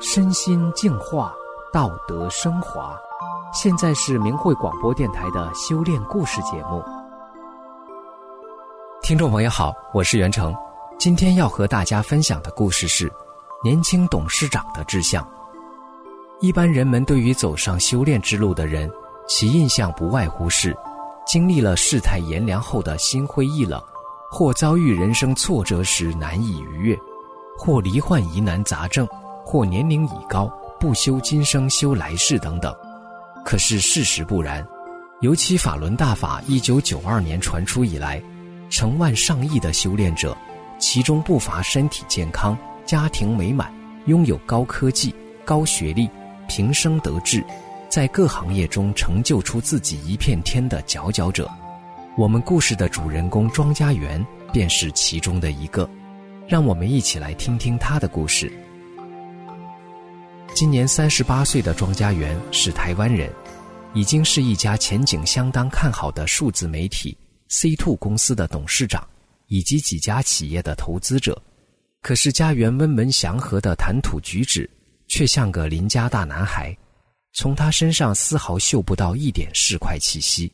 身心净化，道德升华。现在是明慧广播电台的修炼故事节目。听众朋友好，我是袁成，今天要和大家分享的故事是年轻董事长的志向。一般人们对于走上修炼之路的人，其印象不外乎是经历了世态炎凉后的心灰意冷，或遭遇人生挫折时难以逾越，或罹患疑难杂症，或年龄已高不修今生修来世等等。可是事实不然，尤其法轮大法一九九二年传出以来，成万上亿的修炼者，其中不乏身体健康、家庭美满、拥有高科技、高学历、平生得志，在各行业中成就出自己一片天的佼佼者。我们故事的主人公庄家园便是其中的一个，让我们一起来听听他的故事。今年三十八岁的庄家园是台湾人，已经是一家前景相当看好的数字媒体 C two 公司的董事长，以及几家企业的投资者。可是家园温文祥和的谈吐举止，却像个邻家大男孩，从他身上丝毫嗅不到一点市侩气息。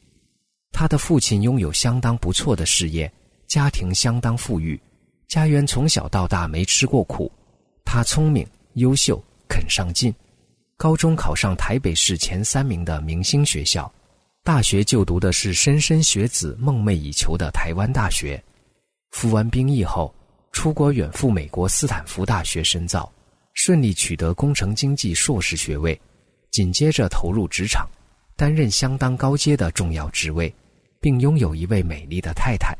他的父亲拥有相当不错的事业，家庭相当富裕。家源从小到大没吃过苦，他聪明优秀。肯上进，高中考上台北市前三名的明星学校，大学就读的是莘莘学子梦寐以求的台湾大学。服完兵役后，出国远赴美国斯坦福大学深造，顺利取得工程经济硕士学位，紧接着投入职场，担任相当高阶的重要职位，并拥有一位美丽的太太。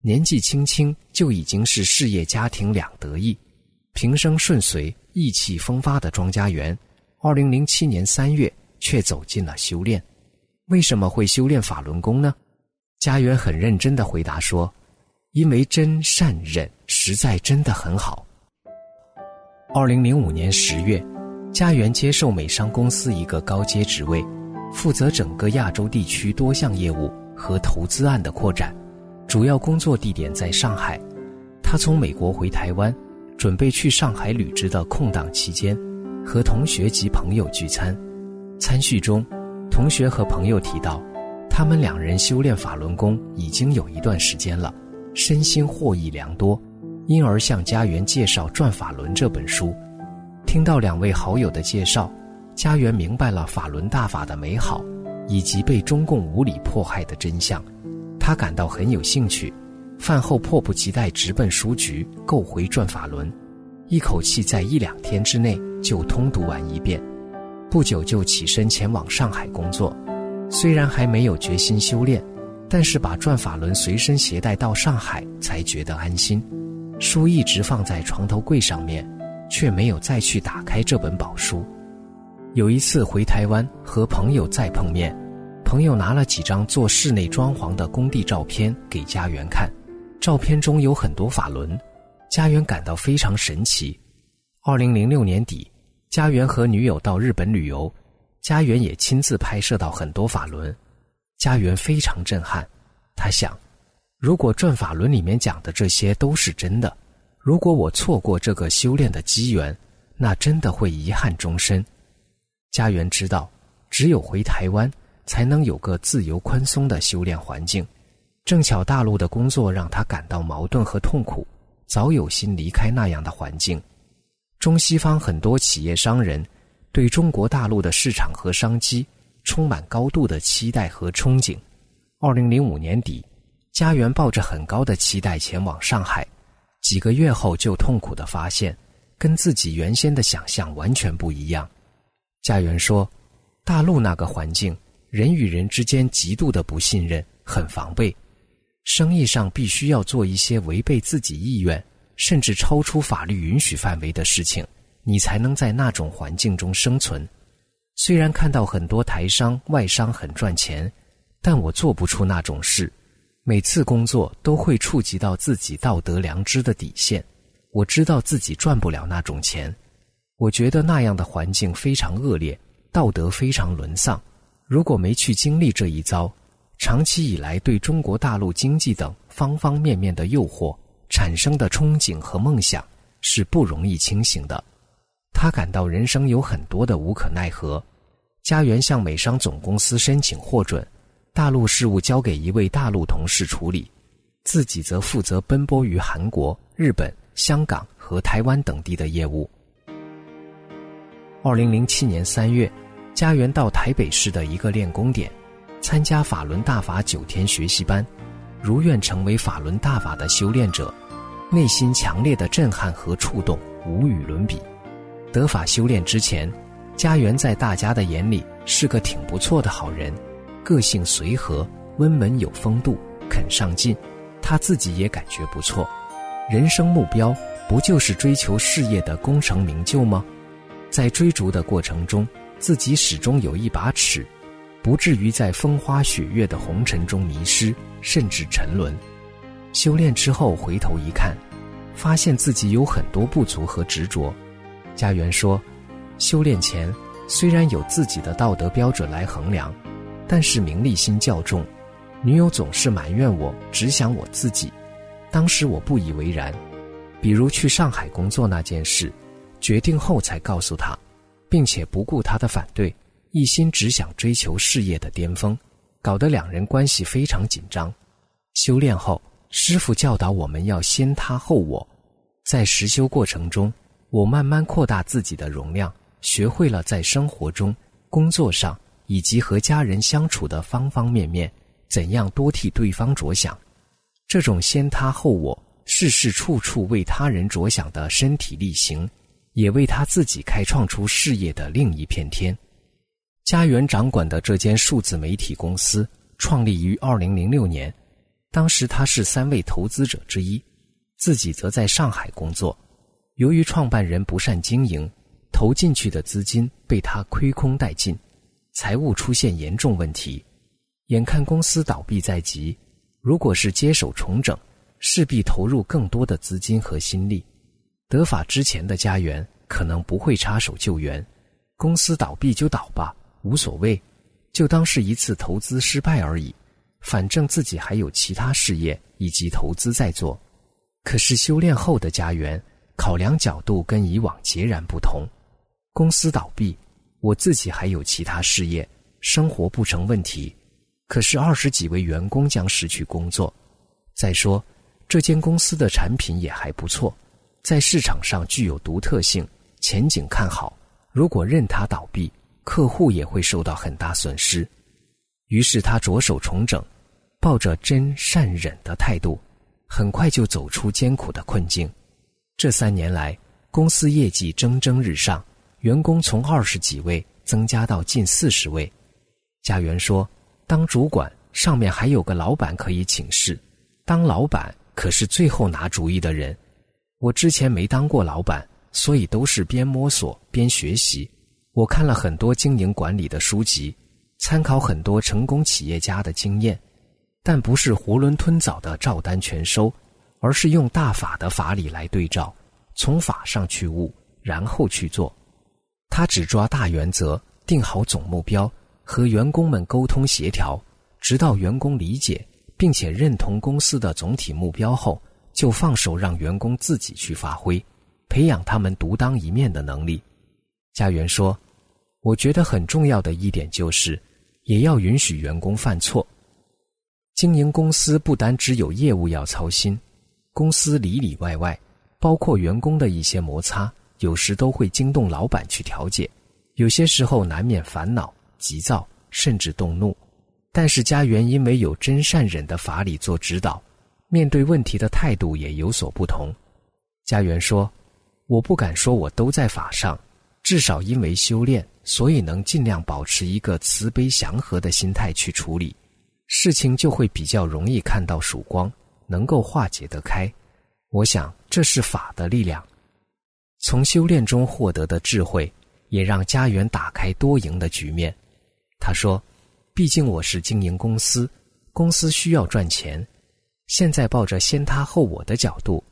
年纪轻轻就已经是事业家庭两得意，平生顺遂。意气风发的庄家园，二零零七年三月却走进了修炼。为什么会修炼法轮功呢？家园很认真地回答说：“因为真善忍实在真的很好。”二零零五年十月，家园接受美商公司一个高阶职位，负责整个亚洲地区多项业务和投资案的扩展，主要工作地点在上海。他从美国回台湾。准备去上海履职的空档期间，和同学及朋友聚餐。餐叙中，同学和朋友提到，他们两人修炼法轮功已经有一段时间了，身心获益良多，因而向家源介绍《转法轮》这本书。听到两位好友的介绍，家源明白了法轮大法的美好，以及被中共无理迫害的真相，他感到很有兴趣。饭后迫不及待直奔书局购回《转法轮》，一口气在一两天之内就通读完一遍。不久就起身前往上海工作。虽然还没有决心修炼，但是把《转法轮》随身携带到上海才觉得安心。书一直放在床头柜上面，却没有再去打开这本宝书。有一次回台湾和朋友再碰面，朋友拿了几张做室内装潢的工地照片给家园看。照片中有很多法轮，家园感到非常神奇。二零零六年底，家园和女友到日本旅游，家园也亲自拍摄到很多法轮，家园非常震撼。他想，如果转法轮里面讲的这些都是真的，如果我错过这个修炼的机缘，那真的会遗憾终身。家园知道，只有回台湾，才能有个自由宽松的修炼环境。正巧大陆的工作让他感到矛盾和痛苦，早有心离开那样的环境。中西方很多企业商人对中国大陆的市场和商机充满高度的期待和憧憬。二零零五年底，家园抱着很高的期待前往上海，几个月后就痛苦地发现，跟自己原先的想象完全不一样。家源说，大陆那个环境，人与人之间极度的不信任，很防备。生意上必须要做一些违背自己意愿，甚至超出法律允许范围的事情，你才能在那种环境中生存。虽然看到很多台商、外商很赚钱，但我做不出那种事。每次工作都会触及到自己道德良知的底线。我知道自己赚不了那种钱。我觉得那样的环境非常恶劣，道德非常沦丧。如果没去经历这一遭，长期以来对中国大陆经济等方方面面的诱惑产生的憧憬和梦想是不容易清醒的。他感到人生有很多的无可奈何。家园向美商总公司申请获准，大陆事务交给一位大陆同事处理，自己则负责奔波于韩国、日本、香港和台湾等地的业务。二零零七年三月，家园到台北市的一个练功点，参加法轮大法九天学习班，如愿成为法轮大法的修炼者，内心强烈的震撼和触动无与伦比。得法修炼之前，家园在大家的眼里是个挺不错的好人，个性随和、温文有风度、肯上进，他自己也感觉不错。人生目标不就是追求事业的功成名就吗？在追逐的过程中，自己始终有一把尺，不至于在风花雪月的红尘中迷失，甚至沉沦。修炼之后回头一看，发现自己有很多不足和执着。家园说。修炼前，虽然有自己的道德标准来衡量，但是名利心较重。女友总是埋怨我只想我自己，当时我不以为然。比如去上海工作那件事，决定后才告诉他，并且不顾他的反对，一心只想追求事业的巅峰，搞得两人关系非常紧张。修炼后，师父教导我们要先他后我，在实修过程中，我慢慢扩大自己的容量。学会了在生活中、工作上以及和家人相处的方方面面，怎样多替对方着想。这种先他后我、事事处处为他人着想的身体力行，也为他自己开创出事业的另一片天。家园掌管的这间数字媒体公司创立于二零零六年，当时他是三位投资者之一，自己则在上海工作。由于创办人不善经营。投进去的资金被他亏空殆尽，财务出现严重问题，眼看公司倒闭在即，如果是接手重整，势必投入更多的资金和心力。得法之前的家园可能不会插手救援，公司倒闭就倒吧，无所谓，就当是一次投资失败而已，反正自己还有其他事业以及投资在做。可是修炼后的家园，考量角度跟以往截然不同。公司倒闭，我自己还有其他事业，生活不成问题。可是二十几位员工将失去工作。再说，这间公司的产品也还不错，在市场上具有独特性，前景看好。如果任它倒闭，客户也会受到很大损失。于是他着手重整，抱着真善忍的态度，很快就走出艰苦的困境。这三年来，公司业绩蒸蒸日上。员工从二十几位增加到近四十位。家园说：“当主管，上面还有个老板可以请示。当老板可是最后拿主意的人。我之前没当过老板，所以都是边摸索边学习。我看了很多经营管理的书籍，参考很多成功企业家的经验，但不是囫囵吞枣的照单全收，而是用大法的法理来对照，从法上去悟，然后去做。”他只抓大原则，定好总目标，和员工们沟通协调，直到员工理解并且认同公司的总体目标后，就放手让员工自己去发挥，培养他们独当一面的能力。家园说：“我觉得很重要的一点就是，也要允许员工犯错。经营公司不单只有业务要操心，公司里里外外，包括员工的一些摩擦。”有时都会惊动老板去调解，有些时候难免烦恼、急躁，甚至动怒。但是家园因为有真善忍的法理做指导，面对问题的态度也有所不同。家园说：“我不敢说我都在法上，至少因为修炼，所以能尽量保持一个慈悲祥和的心态去处理事情，就会比较容易看到曙光，能够化解得开。我想这是法的力量。”从修炼中获得的智慧，也让家园打开多赢的局面。他说：“毕竟我是经营公司，公司需要赚钱。现在抱着先他后我的角度，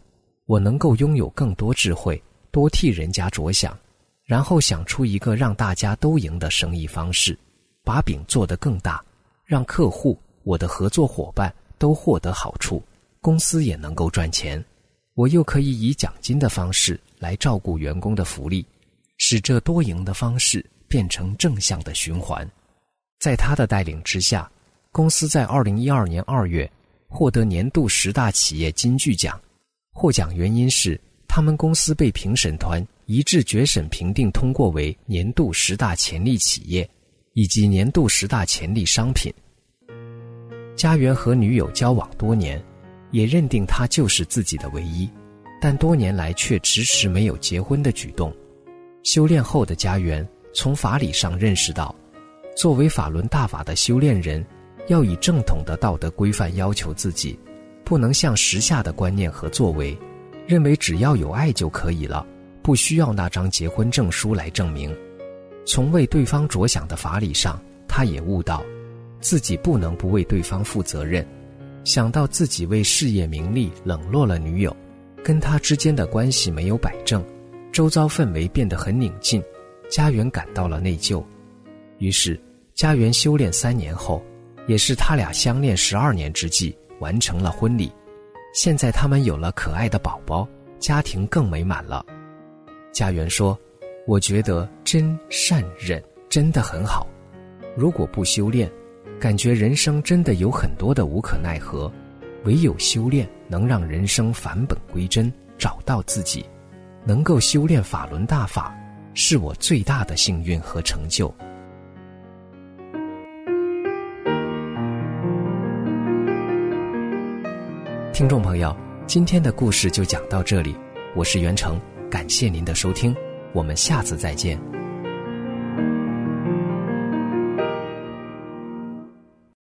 我能够拥有更多智慧，多替人家着想，然后想出一个让大家都赢的生意方式，把饼做得更大，让客户、我的合作伙伴都获得好处，公司也能够赚钱，我又可以以奖金的方式来照顾员工的福利，使这多赢的方式变成正向的循环。在他的带领之下，公司在二零一二年二月获得年度十大企业金句奖。获奖原因是他们公司被评审团一致决审评定通过为年度十大潜力企业，以及年度十大潜力商品。家园和女友交往多年，也认定他就是自己的唯一，但多年来却迟迟没有结婚的举动。修炼后的家园从法理上认识到，作为法轮大法的修炼人，要以正统的道德规范要求自己，不能像时下的观念和作为，认为只要有爱就可以了，不需要那张结婚证书来证明。从为对方着想的法理上，他也悟到，自己不能不为对方负责任。想到自己为事业名利冷落了女友，跟他之间的关系没有摆正，周遭氛围变得很宁静，家园感到了内疚。于是，家园修炼三年后，也是他俩相恋十二年之际，完成了婚礼。现在他们有了可爱的宝宝，家庭更美满了。家园说。我觉得真善忍真的很好，如果不修炼，感觉人生真的有很多的无可奈何，唯有修炼能让人生返本归真，找到自己。能够修炼法轮大法，是我最大的幸运和成就。听众朋友，今天的故事就讲到这里，我是袁成，感谢您的收听。我们下次再见。